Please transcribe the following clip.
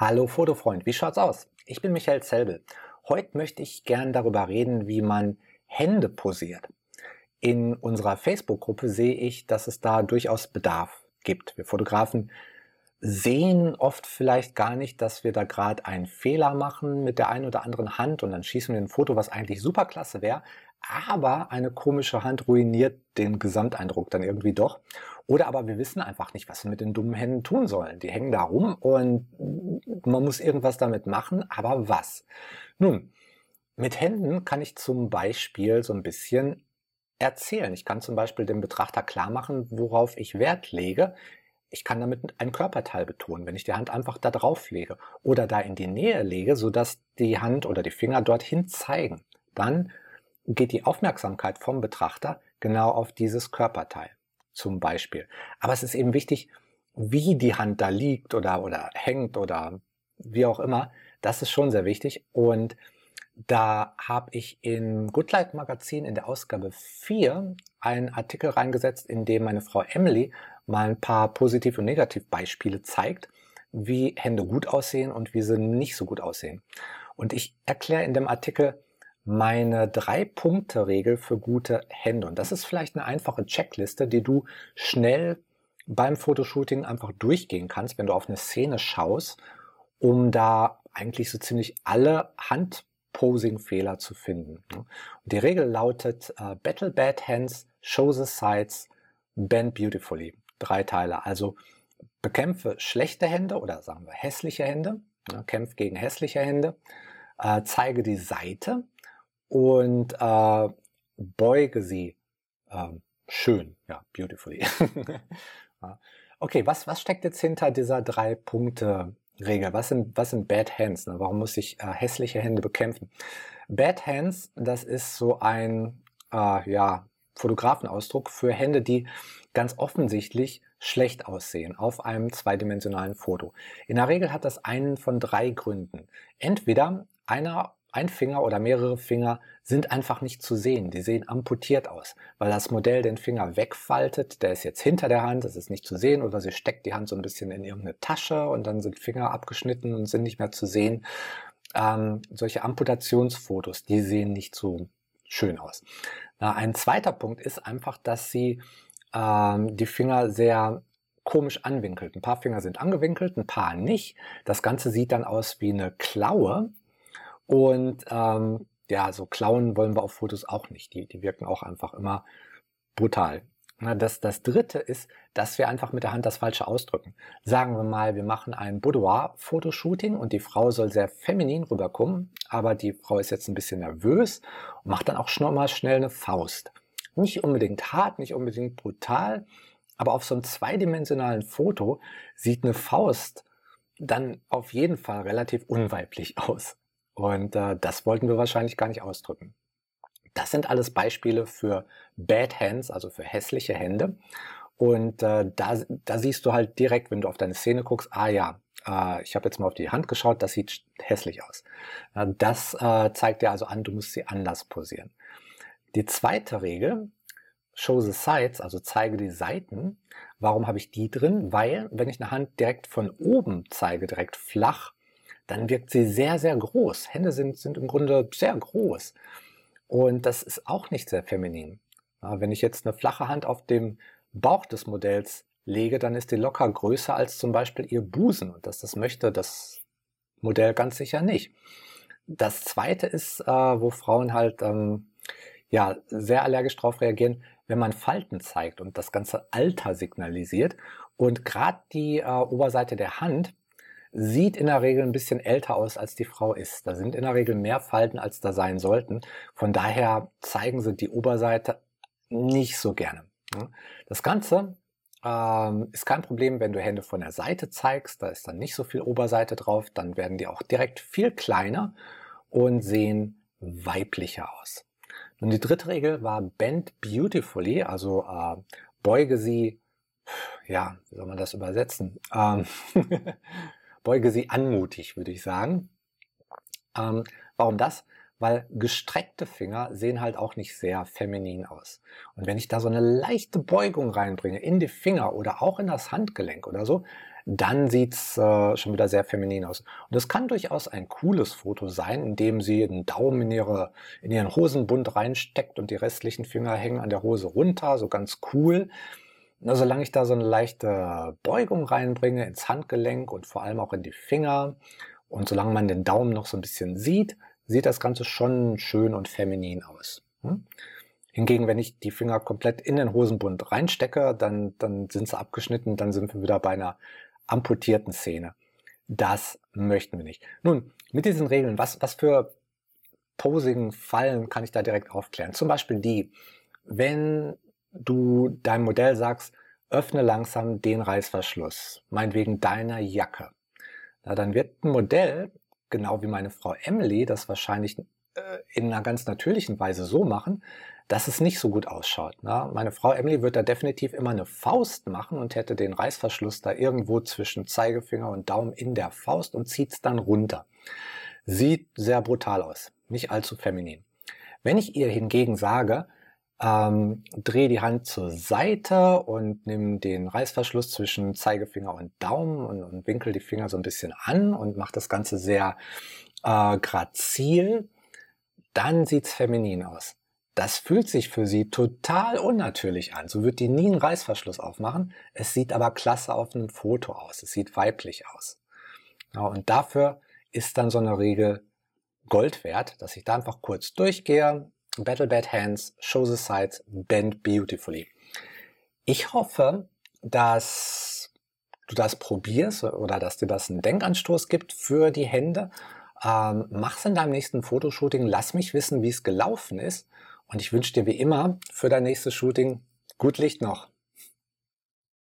Hallo Fotofreund, wie schaut's aus? Ich bin Michael Zelbel. Heute möchte ich gern darüber reden, wie man Hände posiert. In unserer Facebook-Gruppe sehe ich, dass es da durchaus Bedarf gibt. Wir Fotografen sehen oft vielleicht gar nicht, dass wir da gerade einen Fehler machen mit der einen oder anderen Hand und dann schießen wir ein Foto, was eigentlich super klasse wäre, aber eine komische Hand ruiniert den Gesamteindruck dann irgendwie doch. Oder aber wir wissen einfach nicht, was wir mit den dummen Händen tun sollen. Die hängen da rum und man muss irgendwas damit machen, aber was? Nun, mit Händen kann ich zum Beispiel so ein bisschen erzählen. Ich kann zum Beispiel dem Betrachter klar machen, worauf ich Wert lege, ich kann damit ein Körperteil betonen, wenn ich die Hand einfach da drauf lege oder da in die Nähe lege, sodass die Hand oder die Finger dorthin zeigen. Dann geht die Aufmerksamkeit vom Betrachter genau auf dieses Körperteil zum Beispiel. Aber es ist eben wichtig, wie die Hand da liegt oder, oder hängt oder wie auch immer. Das ist schon sehr wichtig. Und da habe ich im Goodlight Magazin in der Ausgabe 4 einen Artikel reingesetzt, in dem meine Frau Emily mal ein paar Positiv- und Negativbeispiele zeigt, wie Hände gut aussehen und wie sie nicht so gut aussehen. Und ich erkläre in dem Artikel meine Drei-Punkte-Regel für gute Hände. Und das ist vielleicht eine einfache Checkliste, die du schnell beim Fotoshooting einfach durchgehen kannst, wenn du auf eine Szene schaust, um da eigentlich so ziemlich alle Hand Posing-Fehler zu finden. Und die Regel lautet äh, Battle Bad Hands, Show the Sides, Bend Beautifully. Drei Teile. Also bekämpfe schlechte Hände oder sagen wir hässliche Hände, ne, kämpf gegen hässliche Hände, äh, zeige die Seite und äh, beuge sie äh, schön, ja, beautifully. okay, was, was steckt jetzt hinter dieser drei Punkte Regel. Was sind, was sind Bad Hands? Ne? Warum muss ich äh, hässliche Hände bekämpfen? Bad Hands, das ist so ein äh, ja, Fotografenausdruck für Hände, die ganz offensichtlich schlecht aussehen auf einem zweidimensionalen Foto. In der Regel hat das einen von drei Gründen. Entweder einer ein Finger oder mehrere Finger sind einfach nicht zu sehen. Die sehen amputiert aus, weil das Modell den Finger wegfaltet. Der ist jetzt hinter der Hand, das ist nicht zu sehen. Oder sie steckt die Hand so ein bisschen in irgendeine Tasche und dann sind Finger abgeschnitten und sind nicht mehr zu sehen. Ähm, solche Amputationsfotos, die sehen nicht so schön aus. Na, ein zweiter Punkt ist einfach, dass sie ähm, die Finger sehr komisch anwinkelt. Ein paar Finger sind angewinkelt, ein paar nicht. Das Ganze sieht dann aus wie eine Klaue und ähm, ja, so Klauen wollen wir auf Fotos auch nicht. Die, die wirken auch einfach immer brutal. Das, das dritte ist, dass wir einfach mit der Hand das Falsche ausdrücken. Sagen wir mal, wir machen ein Boudoir-Fotoshooting und die Frau soll sehr feminin rüberkommen, aber die Frau ist jetzt ein bisschen nervös und macht dann auch schon mal schnell eine Faust. Nicht unbedingt hart, nicht unbedingt brutal, aber auf so einem zweidimensionalen Foto sieht eine Faust dann auf jeden Fall relativ unweiblich aus. Und äh, das wollten wir wahrscheinlich gar nicht ausdrücken. Das sind alles Beispiele für Bad Hands, also für hässliche Hände. Und äh, da, da siehst du halt direkt, wenn du auf deine Szene guckst, ah ja, äh, ich habe jetzt mal auf die Hand geschaut, das sieht hässlich aus. Äh, das äh, zeigt dir also an, du musst sie anders posieren. Die zweite Regel, Show the Sides, also zeige die Seiten. Warum habe ich die drin? Weil, wenn ich eine Hand direkt von oben zeige, direkt flach, dann wirkt sie sehr, sehr groß. Hände sind, sind im Grunde sehr groß. Und das ist auch nicht sehr feminin. wenn ich jetzt eine flache Hand auf dem Bauch des Modells lege, dann ist die locker größer als zum Beispiel ihr Busen. Und das, das möchte das Modell ganz sicher nicht. Das zweite ist, äh, wo Frauen halt ähm, ja, sehr allergisch darauf reagieren, wenn man Falten zeigt und das ganze Alter signalisiert. Und gerade die äh, Oberseite der Hand sieht in der Regel ein bisschen älter aus, als die Frau ist. Da sind in der Regel mehr Falten, als da sein sollten. Von daher zeigen sie die Oberseite nicht so gerne. Das Ganze ähm, ist kein Problem, wenn du Hände von der Seite zeigst. Da ist dann nicht so viel Oberseite drauf. Dann werden die auch direkt viel kleiner und sehen weiblicher aus. Und die dritte Regel war Bend Beautifully, also äh, beuge sie, ja, wie soll man das übersetzen? Ähm, beuge sie anmutig, würde ich sagen. Ähm, warum das? Weil gestreckte Finger sehen halt auch nicht sehr feminin aus. Und wenn ich da so eine leichte Beugung reinbringe in die Finger oder auch in das Handgelenk oder so, dann sieht's äh, schon wieder sehr feminin aus. Und es kann durchaus ein cooles Foto sein, in dem sie den Daumen in, ihre, in ihren Hosenbund reinsteckt und die restlichen Finger hängen an der Hose runter, so ganz cool. Na, solange ich da so eine leichte Beugung reinbringe ins Handgelenk und vor allem auch in die Finger und solange man den Daumen noch so ein bisschen sieht, sieht das Ganze schon schön und feminin aus. Hm? Hingegen, wenn ich die Finger komplett in den Hosenbund reinstecke, dann, dann sind sie abgeschnitten, dann sind wir wieder bei einer amputierten Szene. Das möchten wir nicht. Nun, mit diesen Regeln, was, was für Posing-Fallen kann ich da direkt aufklären? Zum Beispiel die, wenn du deinem Modell sagst, öffne langsam den Reißverschluss, meinetwegen deiner Jacke. Na, dann wird ein Modell, genau wie meine Frau Emily, das wahrscheinlich in einer ganz natürlichen Weise so machen, dass es nicht so gut ausschaut. Na, meine Frau Emily wird da definitiv immer eine Faust machen und hätte den Reißverschluss da irgendwo zwischen Zeigefinger und Daumen in der Faust und zieht es dann runter. Sieht sehr brutal aus, nicht allzu feminin. Wenn ich ihr hingegen sage, ähm, drehe die Hand zur Seite und nimm den Reißverschluss zwischen Zeigefinger und Daumen und, und winkel die Finger so ein bisschen an und mache das Ganze sehr äh, grazil. Dann sieht's feminin aus. Das fühlt sich für sie total unnatürlich an. So wird die nie einen Reißverschluss aufmachen. Es sieht aber klasse auf einem Foto aus. Es sieht weiblich aus. Ja, und dafür ist dann so eine Regel Gold wert, dass ich da einfach kurz durchgehe, Battle Bad Hands, Show the Sides, Bend Beautifully. Ich hoffe, dass du das probierst oder dass dir das einen Denkanstoß gibt für die Hände. Ähm, mach's in deinem nächsten Fotoshooting, lass mich wissen, wie es gelaufen ist. Und ich wünsche dir wie immer für dein nächstes Shooting gut Licht noch.